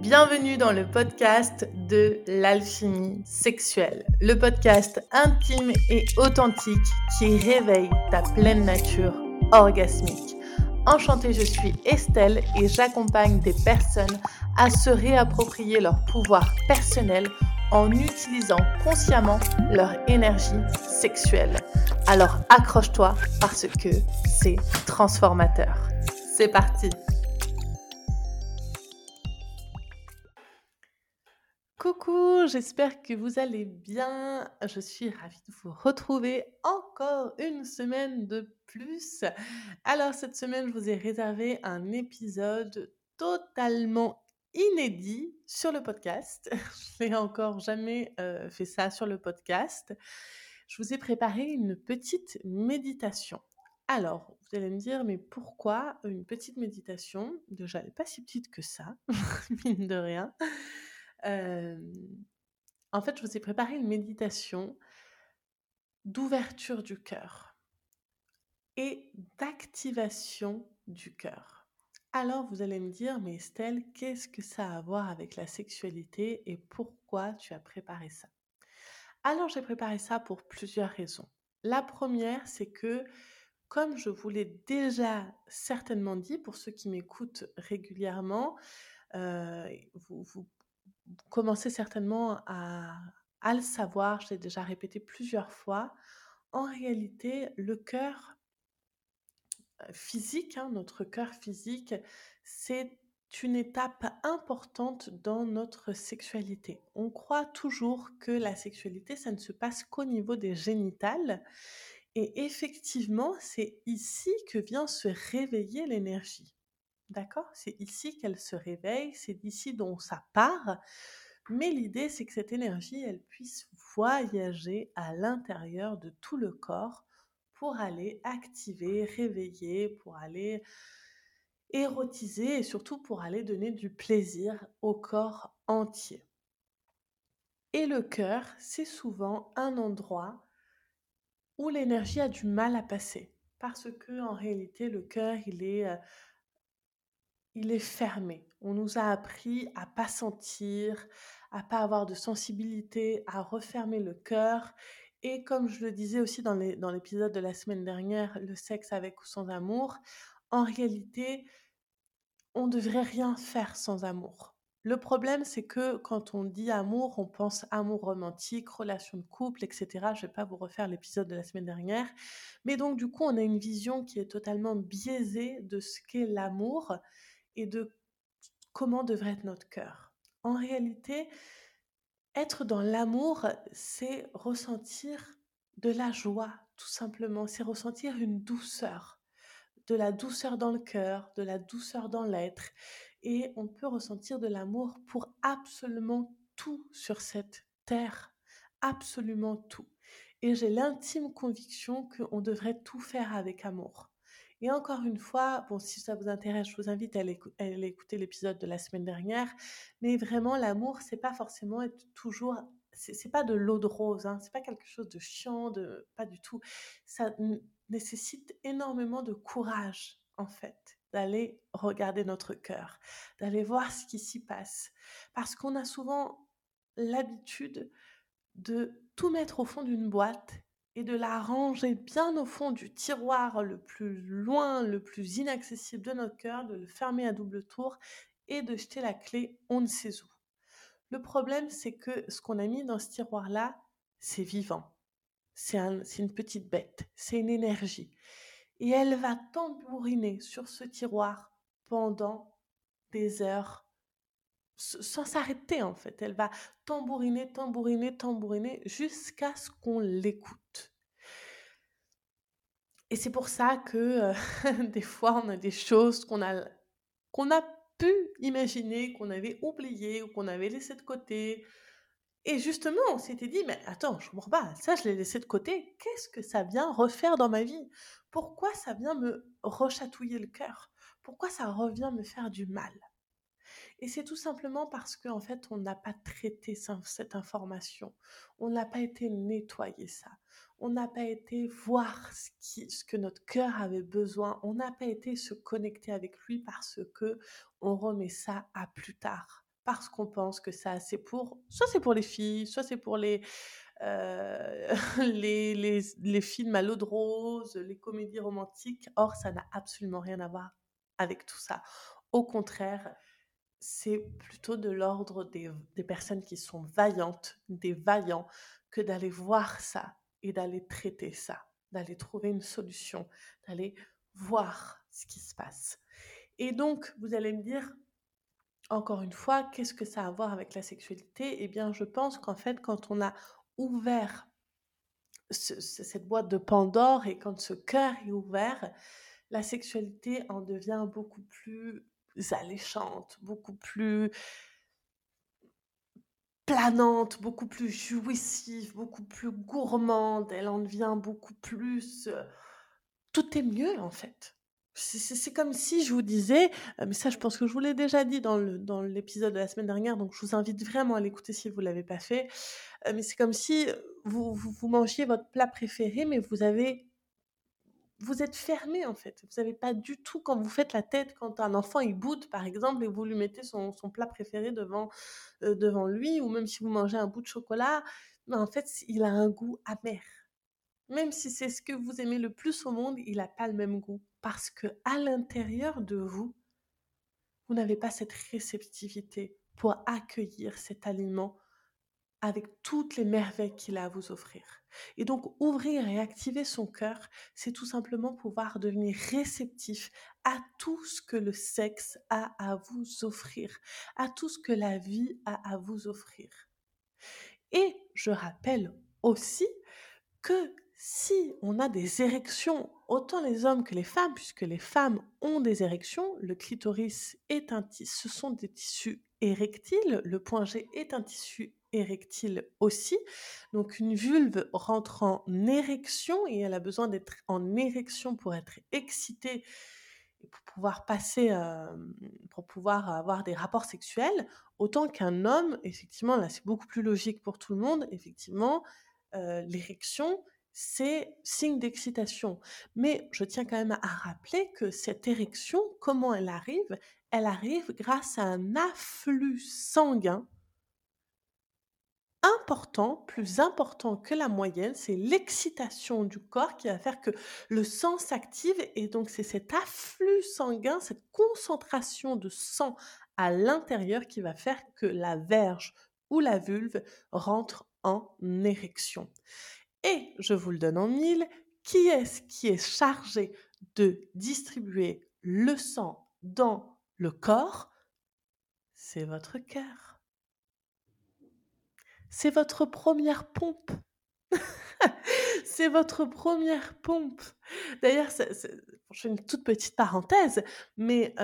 Bienvenue dans le podcast de l'alchimie sexuelle, le podcast intime et authentique qui réveille ta pleine nature orgasmique. Enchantée, je suis Estelle et j'accompagne des personnes à se réapproprier leur pouvoir personnel en utilisant consciemment leur énergie sexuelle. Alors accroche-toi parce que c'est transformateur. C'est parti J'espère que vous allez bien. Je suis ravie de vous retrouver encore une semaine de plus. Alors cette semaine, je vous ai réservé un épisode totalement inédit sur le podcast. Je n'ai encore jamais euh, fait ça sur le podcast. Je vous ai préparé une petite méditation. Alors, vous allez me dire, mais pourquoi une petite méditation? Déjà, elle n'est pas si petite que ça, mine de rien en fait, je vous ai préparé une méditation d'ouverture du cœur et d'activation du cœur. Alors vous allez me dire, mais Estelle, qu'est-ce que ça a à voir avec la sexualité et pourquoi tu as préparé ça? Alors j'ai préparé ça pour plusieurs raisons. La première, c'est que, comme je vous l'ai déjà certainement dit, pour ceux qui m'écoutent régulièrement, vous, vous, commencez certainement à, le savoir, je l'ai déjà répété plusieurs fois, en réalité, le cœur physique, hein, notre cœur physique, c'est une étape importante dans notre sexualité. On croit toujours que la sexualité, ça ne se passe qu'au niveau des génitales. Et effectivement, c'est ici que vient se réveiller l'énergie. D'accord? C'est ici qu'elle se réveille, c'est d'ici dont ça part. Mais l'idée, c'est que cette énergie, elle puisse voyager à l'intérieur de tout le corps pour aller activer, réveiller, pour aller érotiser et surtout pour aller donner du plaisir au corps entier. Et le cœur, c'est souvent un endroit où l'énergie a du mal à passer. Parce que en réalité, le cœur, il est euh, il est fermé. On nous a appris à pas sentir, à pas avoir de sensibilité, à refermer le cœur. Et comme je le disais aussi dans l'épisode de la semaine dernière, le sexe avec ou sans amour, en réalité, on ne devrait rien faire sans amour. Le problème, c'est que quand on dit amour, on pense amour romantique, relation de couple, etc. Je ne vais pas vous refaire l'épisode de la semaine dernière. Mais donc, du coup, on a une vision qui est totalement biaisée de ce qu'est l'amour et de comment devrait être notre cœur. En réalité, être dans l'amour, c'est ressentir de la joie, tout simplement. C'est ressentir une douceur, de la douceur dans le cœur, de la douceur dans l'être. Et on peut ressentir de l'amour pour absolument tout sur cette terre, absolument tout. Et j'ai l'intime conviction qu'on devrait tout faire avec amour. Et encore une fois, bon, si ça vous intéresse, je vous invite à aller, écouter l'épisode de la semaine dernière. Mais vraiment, l'amour, c'est pas forcément être toujours, c'est pas de l'eau de rose, hein, c'est pas quelque chose de chiant, de pas du tout. Ça nécessite énormément de courage, en fait, d'aller regarder notre cœur, d'aller voir ce qui s'y passe, parce qu'on a souvent l'habitude de tout mettre au fond d'une boîte et de la ranger bien au fond du tiroir le plus loin, le plus inaccessible de notre cœur, de le fermer à double tour et de jeter la clé on ne sait où. Le problème, c'est que ce qu'on a mis dans ce tiroir-là, c'est vivant. C'est une petite bête, c'est une énergie. Et elle va tambouriner sur ce tiroir pendant des heures, sans s'arrêter en fait. Elle va tambouriner, tambouriner, tambouriner jusqu'à ce qu'on l'écoute. Et c'est pour ça que euh, des fois on a des choses qu'on a, a pu imaginer, qu'on avait oublié ou qu'on avait laissé de côté. Et justement, on s'était dit, mais attends, je comprends pas, ça je l'ai laissé de côté, qu'est-ce que ça vient refaire dans ma vie? Pourquoi ça vient me rechatouiller le cœur? Pourquoi ça revient me faire du mal? Et c'est tout simplement parce qu'en en fait, on n'a pas traité cette information. On n'a pas été nettoyer ça. On n'a pas été voir ce, que notre cœur avait besoin. On n'a pas été se connecter avec lui parce que on remet ça à plus tard. parce qu'on pense que ça, c'est pour soit c'est pour les filles, soit c'est pour les, les les les films à l'eau de rose, les comédies romantiques. Or, ça n'a absolument rien à voir avec tout ça. Au contraire, c'est plutôt de l'ordre des des personnes qui sont vaillantes, des vaillants, que d'aller voir ça et d'aller traiter ça, d'aller trouver une solution, d'aller voir ce qui se passe. Et donc, vous allez me dire, encore une fois, qu'est-ce que ça a à voir avec la sexualité? Eh bien, je pense qu'en fait, quand on a ouvert ce- ce- cette boîte de Pandore et quand ce cœur est ouvert, la sexualité en devient beaucoup plus alléchante, beaucoup plus planante, beaucoup plus jouissive, beaucoup plus gourmande. Elle en devient beaucoup plus... euh, tout est mieux en fait. C'est comme si je vous disais, euh, mais ça je pense que je vous l'ai déjà dit dans l'épisode de la semaine dernière, donc je vous invite vraiment à l'écouter si vous ne l'avez pas fait, euh, mais c'est comme si vous, vous, vous mangiez votre plat préféré, mais vous avez vous êtes fermé en fait. Vous savez pas du tout quand vous faites la tête, quand un enfant il boude par exemple et vous lui mettez son, plat préféré devant, euh, devant lui, ou même si vous mangez un bout de chocolat, ben, en fait il a un goût amer. Même si c'est ce que vous aimez le plus au monde, il n'a pas le même goût. Parce que à l'intérieur de vous, vous n'avez pas cette réceptivité pour accueillir cet aliment avec toutes les merveilles qu'il a à vous offrir. Et donc ouvrir et activer son cœur, c'est tout simplement pouvoir devenir réceptif à tout ce que le sexe a à vous offrir, à tout ce que la vie a à vous offrir. Et je rappelle aussi que si on a des érections, autant les hommes que les femmes, puisque les femmes ont des érections, le clitoris est un tissu, ce sont des tissus érectiles, le point G est un tissu érectile aussi. Donc une vulve rentre en érection et elle a besoin d'être en érection pour être excitée et pour pouvoir passer, pour pouvoir avoir des rapports sexuels, autant qu'un homme, effectivement, là c'est beaucoup plus logique pour tout le monde, effectivement, l'érection, c'est signe d'excitation. Mais je tiens quand même à rappeler que cette érection, comment elle arrive? Elle arrive grâce à un afflux sanguin important, plus important que la moyenne, c'est l'excitation du corps qui va faire que le sang s'active et donc c'est cet afflux sanguin, cette concentration de sang à l'intérieur qui va faire que la verge ou la vulve rentre en érection. Et je vous le donne en mille, qui est-ce qui est chargé de distribuer le sang dans le corps? C'est votre cœur. C'est votre première pompe. c'est votre première pompe. D'ailleurs, je fais une toute petite parenthèse, mais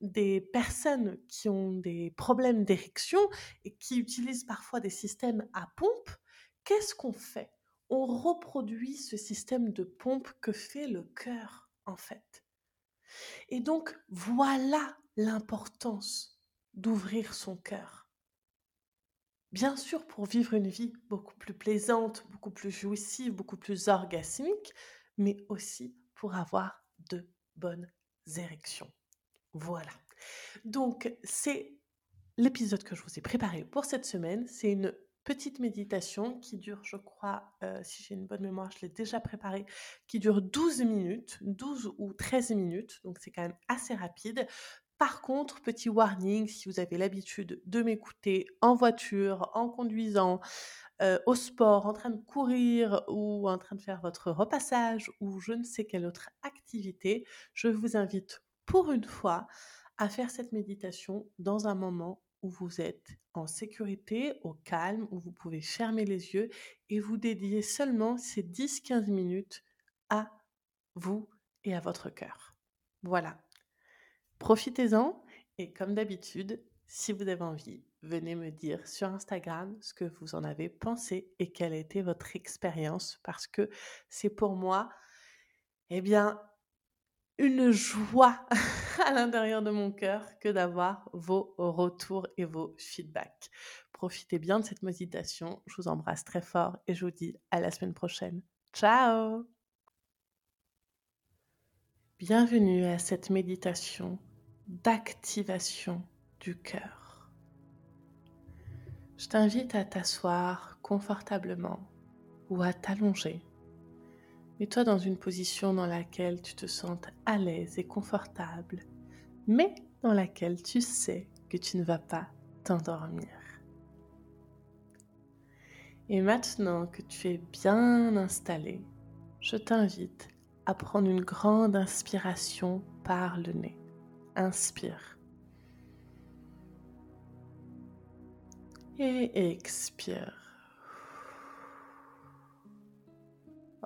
des personnes qui ont des problèmes d'érection et qui utilisent parfois des systèmes à pompe, qu'est-ce qu'on fait? On reproduit ce système de pompe que fait le cœur, en fait. Et donc, voilà l'importance d'ouvrir son cœur. Bien sûr, pour vivre une vie beaucoup plus plaisante, beaucoup plus jouissive, beaucoup plus orgasmique, mais aussi pour avoir de bonnes érections. Voilà. Donc, c'est l'épisode que je vous ai préparé pour cette semaine. C'est une petite méditation qui dure, je crois, euh, si j'ai une bonne mémoire, je l'ai déjà préparée, qui dure 12 minutes, 12 ou 13 minutes, donc c'est quand même assez rapide. Par contre, petit warning, si vous avez l'habitude de m'écouter en voiture, en conduisant, euh, au sport, en train de courir ou en train de faire votre repassage ou je ne sais quelle autre activité, je vous invite pour une fois à faire cette méditation dans un moment où vous êtes en sécurité, au calme, où vous pouvez fermer les yeux et vous dédier seulement ces 10-15 minutes à vous et à votre cœur. Voilà. Profitez-en et comme d'habitude, si vous avez envie, venez me dire sur Instagram ce que vous en avez pensé et quelle a été votre expérience parce que c'est pour moi, eh bien, une joie à l'intérieur de mon cœur que d'avoir vos retours et vos feedbacks. Profitez bien de cette méditation. Je vous embrasse très fort et je vous dis à la semaine prochaine. Ciao Bienvenue à cette méditation d'activation du cœur. Je t'invite à t'asseoir confortablement ou à t'allonger. Mets-toi dans une position dans laquelle tu te sentes à l'aise et confortable, mais dans laquelle tu sais que tu ne vas pas t'endormir. Et maintenant que tu es bien installé, je t'invite à prendre une grande inspiration par le nez. Inspire. Et expire.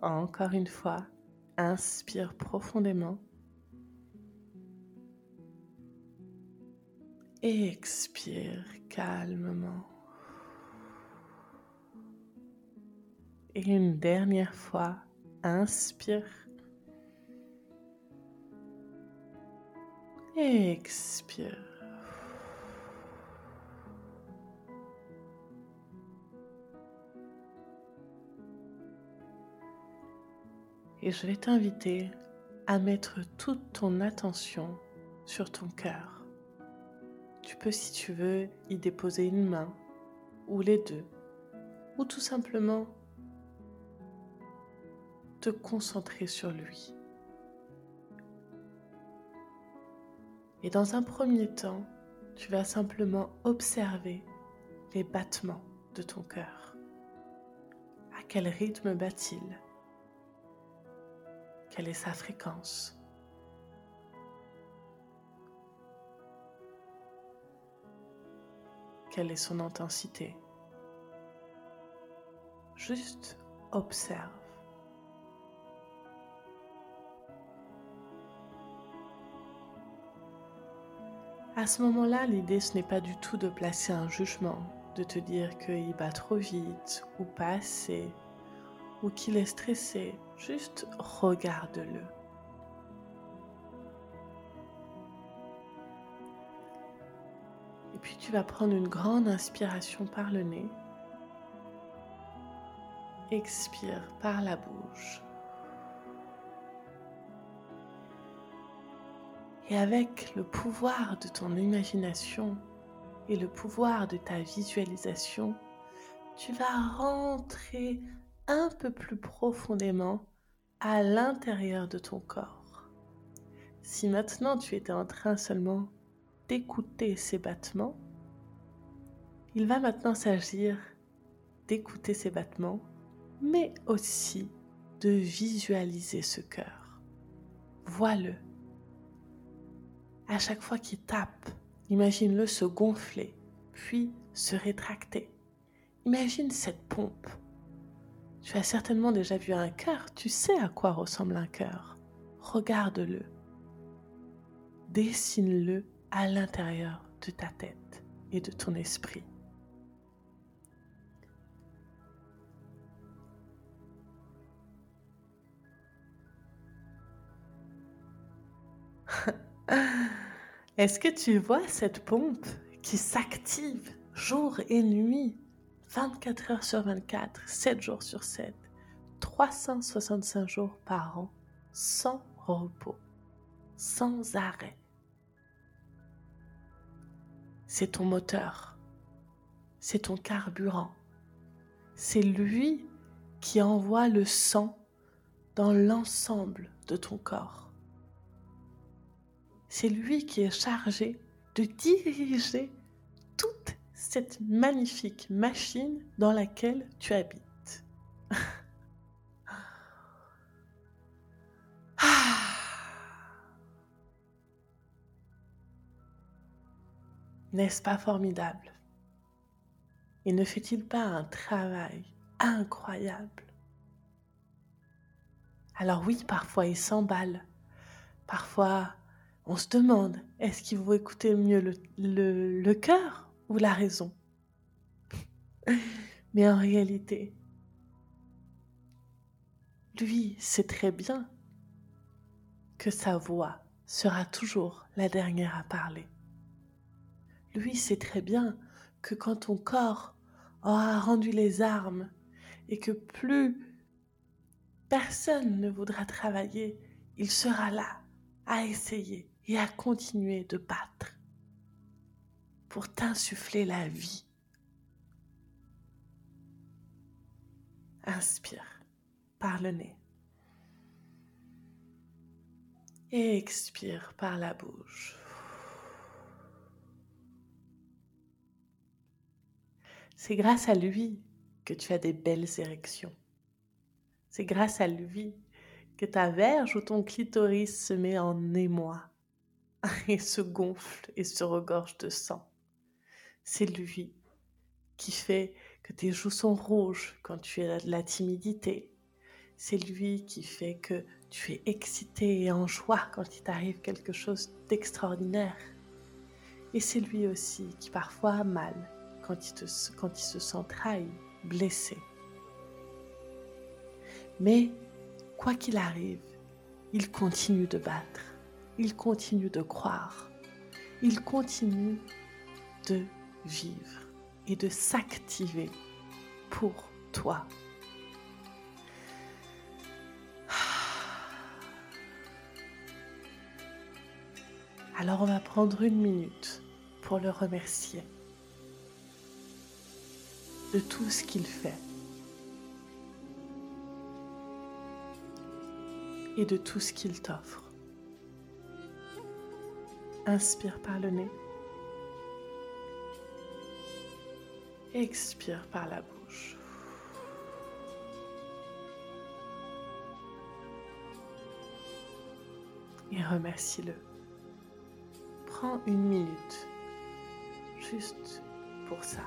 Encore une fois, inspire profondément. Et expire calmement. Et une dernière fois, inspire. Expire. Et je vais t'inviter à mettre toute ton attention sur ton cœur. Tu peux, si tu veux, y déposer une main ou les deux, ou tout simplement te concentrer sur lui. Et dans un premier temps, tu vas simplement observer les battements de ton cœur. À quel rythme bat-il? Quelle est sa fréquence? Quelle est son intensité? Juste observe. À ce moment-là, l'idée, ce n'est pas du tout de placer un jugement, de te dire qu'il bat trop vite ou pas assez, ou qu'il est stressé. Juste regarde-le. Et puis tu vas prendre une grande inspiration par le nez. Expire par la bouche. Et avec le pouvoir de ton imagination et le pouvoir de ta visualisation, tu vas rentrer un peu plus profondément à l'intérieur de ton corps. Si maintenant tu étais en train seulement d'écouter ces battements, il va maintenant s'agir d'écouter ces battements, mais aussi de visualiser ce cœur. Vois-le, à chaque fois qu'il tape, imagine-le se gonfler, puis se rétracter. Imagine cette pompe. Tu as certainement déjà vu un cœur, tu sais à quoi ressemble un cœur. Regarde-le. Dessine-le à l'intérieur de ta tête et de ton esprit. Est-ce que tu vois cette pompe qui s'active jour et nuit, 24 heures sur 24, 7 jours sur 7, 365 jours par an, sans repos, sans arrêt? C'est ton moteur, c'est ton carburant, c'est lui qui envoie le sang dans l'ensemble de ton corps c'est lui qui est chargé de diriger toute cette magnifique machine dans laquelle tu habites. Ah. N'est-ce pas formidable? Et ne fait-il pas un travail incroyable? Alors oui, parfois il s'emballe, parfois on se demande, est-ce qu'il vaut écouter mieux le, le cœur ou la raison? Mais en réalité, lui sait très bien que sa voix sera toujours la dernière à parler. Lui sait très bien que quand ton corps aura rendu les armes et que plus personne ne voudra travailler, il sera là à essayer et à continuer de battre pour t'insuffler la vie Inspire par le nez. Expire par la bouche. C'est grâce à lui que tu as des belles érections. C'est grâce à lui que ta verge ou ton clitoris se met en émoi et se gonfle et se regorge de sang. C'est lui qui fait que tes joues sont rouges quand tu as de la timidité. C'est lui qui fait que tu es excité et en joie quand il t'arrive quelque chose d'extraordinaire. Et c'est lui aussi qui parfois a mal quand il, quand il se sent trahi, blessé. Mais quoi qu'il arrive, il continue de battre, il continue de croire, il continue de vivre et de s'activer pour toi. Alors on va prendre une minute pour le remercier de tout ce qu'il fait et de tout ce qu'il t'offre. Inspire par le nez. Expire par la bouche. Et remercie-le. Prends une minute juste pour ça.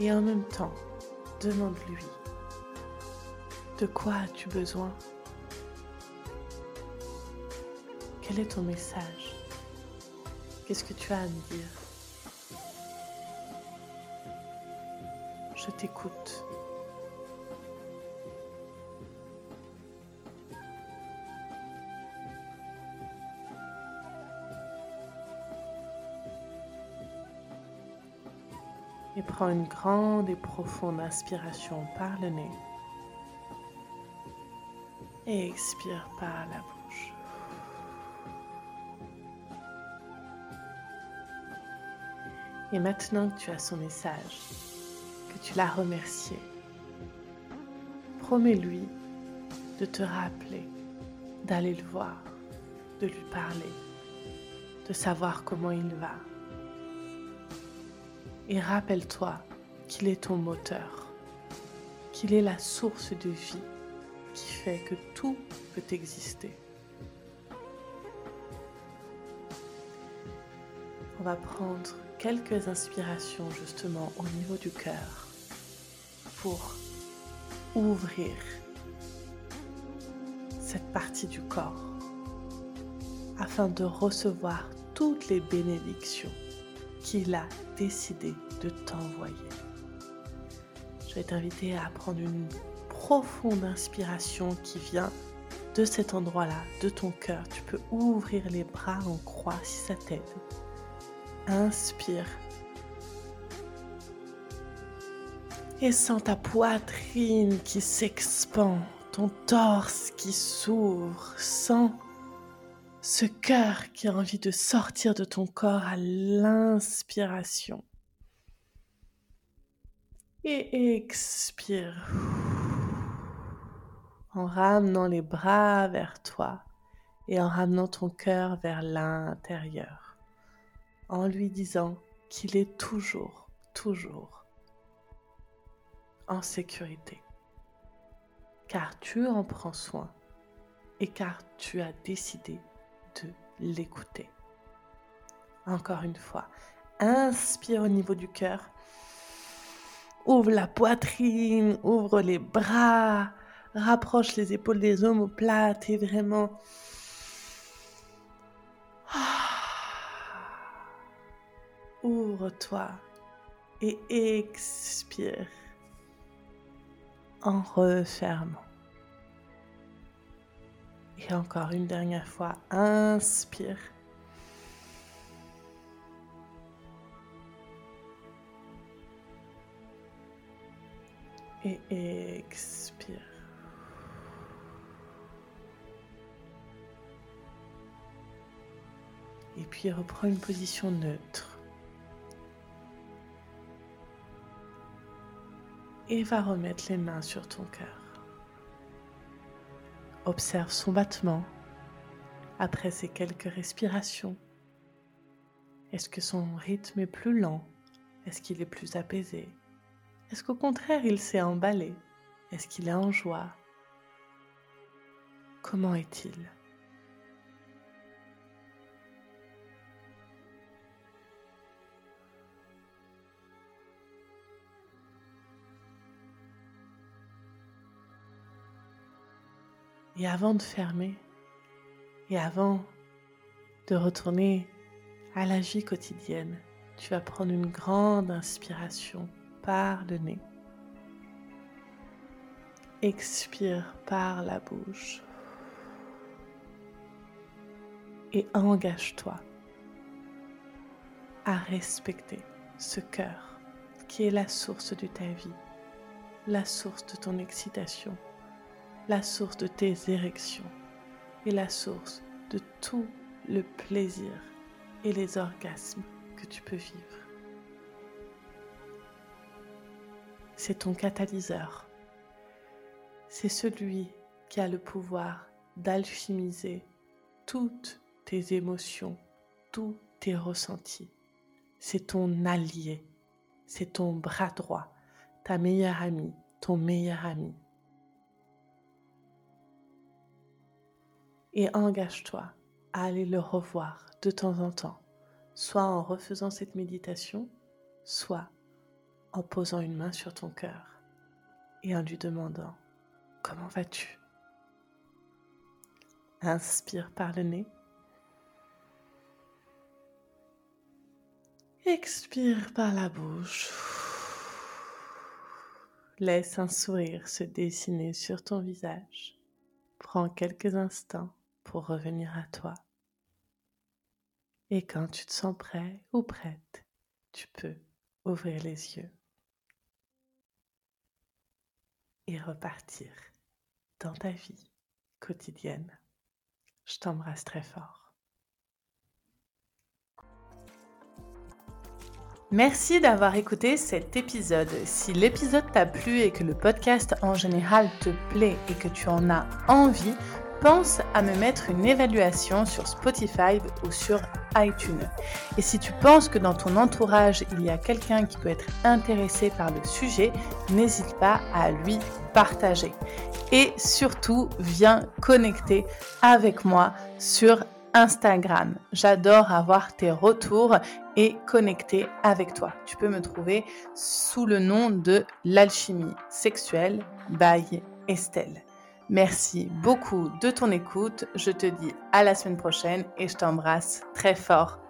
Et en même temps, demande-lui, de quoi as-tu besoin? Quel est ton message? Qu'est-ce que tu as à me dire? Je t'écoute. Une grande et profonde inspiration par le nez et expire par la bouche. Et maintenant que tu as son message, que tu l'as remercié, promets-lui de te rappeler, d'aller le voir, de lui parler, de savoir comment il va et rappelle-toi qu'il est ton moteur, qu'il est la source de vie qui fait que tout peut exister. On va prendre quelques inspirations justement au niveau du cœur pour ouvrir cette partie du corps afin de recevoir toutes les bénédictions qu'il a décidé de t'envoyer. Je vais t'inviter à prendre une profonde inspiration qui vient de cet endroit-là, de ton cœur. Tu peux ouvrir les bras en croix si ça t'aide. Inspire. Et sens ta poitrine qui s'expand, ton torse qui s'ouvre. Sens ce cœur qui a envie de sortir de ton corps à l'inspiration. Et expire. En ramenant les bras vers toi et en ramenant ton cœur vers l'intérieur, en lui disant qu'il est toujours, toujours en sécurité, car tu en prends soin et car tu as décidé l'écouter. Encore une fois, inspire au niveau du cœur. Ouvre la poitrine, ouvre les bras, rapproche les épaules des omoplates et vraiment ouvre-toi et expire en refermant. Et encore une dernière fois, inspire. Et expire. Et puis reprends une position neutre. Et va remettre les mains sur ton cœur. Observe son battement après ces quelques respirations. Est-ce que son rythme est plus lent? Est-ce qu'il est plus apaisé? Est-ce qu'au contraire il s'est emballé? Est-ce qu'il est en joie? Comment est-il? Et avant de fermer, et avant de retourner à la vie quotidienne, tu vas prendre une grande inspiration par le nez. Expire par la bouche. Et engage-toi à respecter ce cœur qui est la source de ta vie, la source de ton excitation, la source de tes érections et la source de tout le plaisir et les orgasmes que tu peux vivre. C'est ton catalyseur. C'est celui qui a le pouvoir d'alchimiser toutes tes émotions, tous tes ressentis. C'est ton allié, c'est ton bras droit, ta meilleure amie, ton meilleur ami. Et engage-toi à aller le revoir de temps en temps, soit en refaisant cette méditation, soit en posant une main sur ton cœur et en lui demandant comment vas-tu? Inspire par le nez. Expire par la bouche. Laisse un sourire se dessiner sur ton visage. Prends quelques instants pour revenir à toi. Et quand tu te sens prêt ou prête, tu peux ouvrir les yeux et repartir dans ta vie quotidienne. Je t'embrasse très fort. Merci d'avoir écouté cet épisode. Si l'épisode t'a plu et que le podcast en général te plaît et que tu en as envie, pense à me mettre une évaluation sur Spotify ou sur iTunes. Et si tu penses que dans ton entourage, il y a quelqu'un qui peut être intéressé par le sujet, n'hésite pas à lui partager. Et surtout, viens connecter avec moi sur Instagram. J'adore avoir tes retours et connecter avec toi. Tu peux me trouver sous le nom de l'alchimie sexuelle by Estelle. Merci beaucoup de ton écoute. Je te dis à la semaine prochaine et je t'embrasse très fort.